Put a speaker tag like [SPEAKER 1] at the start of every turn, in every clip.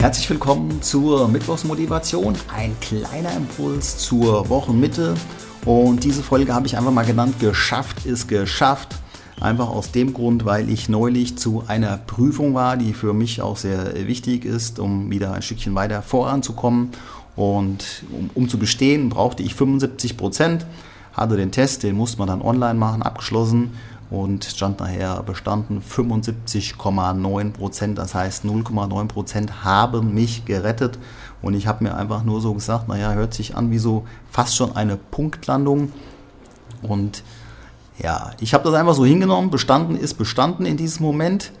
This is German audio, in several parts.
[SPEAKER 1] Herzlich willkommen zur Mittwochsmotivation. Ein kleiner Impuls zur Wochenmitte. Und diese Folge habe ich einfach mal genannt, geschafft ist geschafft. Einfach aus dem Grund, weil ich neulich zu einer Prüfung war, die für mich auch sehr wichtig ist, um wieder ein Stückchen weiter voranzukommen. Und um, um zu bestehen, brauchte ich 75 Prozent. Hatte den Test, den musste man dann online machen, abgeschlossen und stand nachher bestanden 75,9 Prozent. Das heißt, 0,9 Prozent haben mich gerettet. Und ich habe mir einfach nur so gesagt, naja, hört sich an wie so fast schon eine Punktlandung. Und ja, ich habe das einfach so hingenommen. Bestanden ist bestanden in diesem Moment.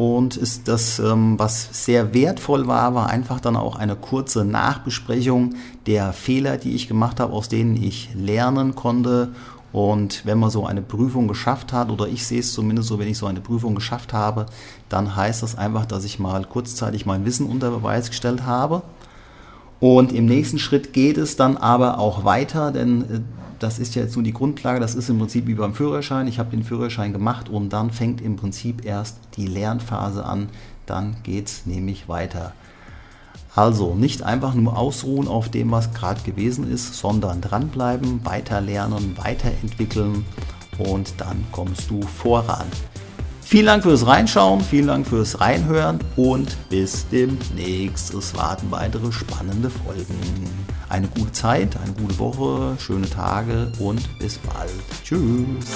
[SPEAKER 1] Und ist das, ähm, was sehr wertvoll war, war einfach dann auch eine kurze Nachbesprechung der Fehler, die ich gemacht habe, aus denen ich lernen konnte. Und wenn man so eine Prüfung geschafft hat, oder ich sehe es zumindest so, wenn ich so eine Prüfung geschafft habe, dann heißt das einfach, dass ich mal kurzzeitig mein Wissen unter Beweis gestellt habe. Und im nächsten Schritt geht es dann aber auch weiter, denn äh, das ist ja jetzt nur die Grundlage, das ist im Prinzip wie beim Führerschein. Ich habe den Führerschein gemacht und dann fängt im Prinzip erst die Lernphase an. Dann geht es nämlich weiter. Also nicht einfach nur ausruhen auf dem, was gerade gewesen ist, sondern dranbleiben, weiter lernen, weiterentwickeln und dann kommst du voran. Vielen Dank fürs Reinschauen, vielen Dank fürs Reinhören und bis demnächst. Es warten weitere spannende Folgen. Eine gute Zeit, eine gute Woche, schöne Tage und bis bald. Tschüss.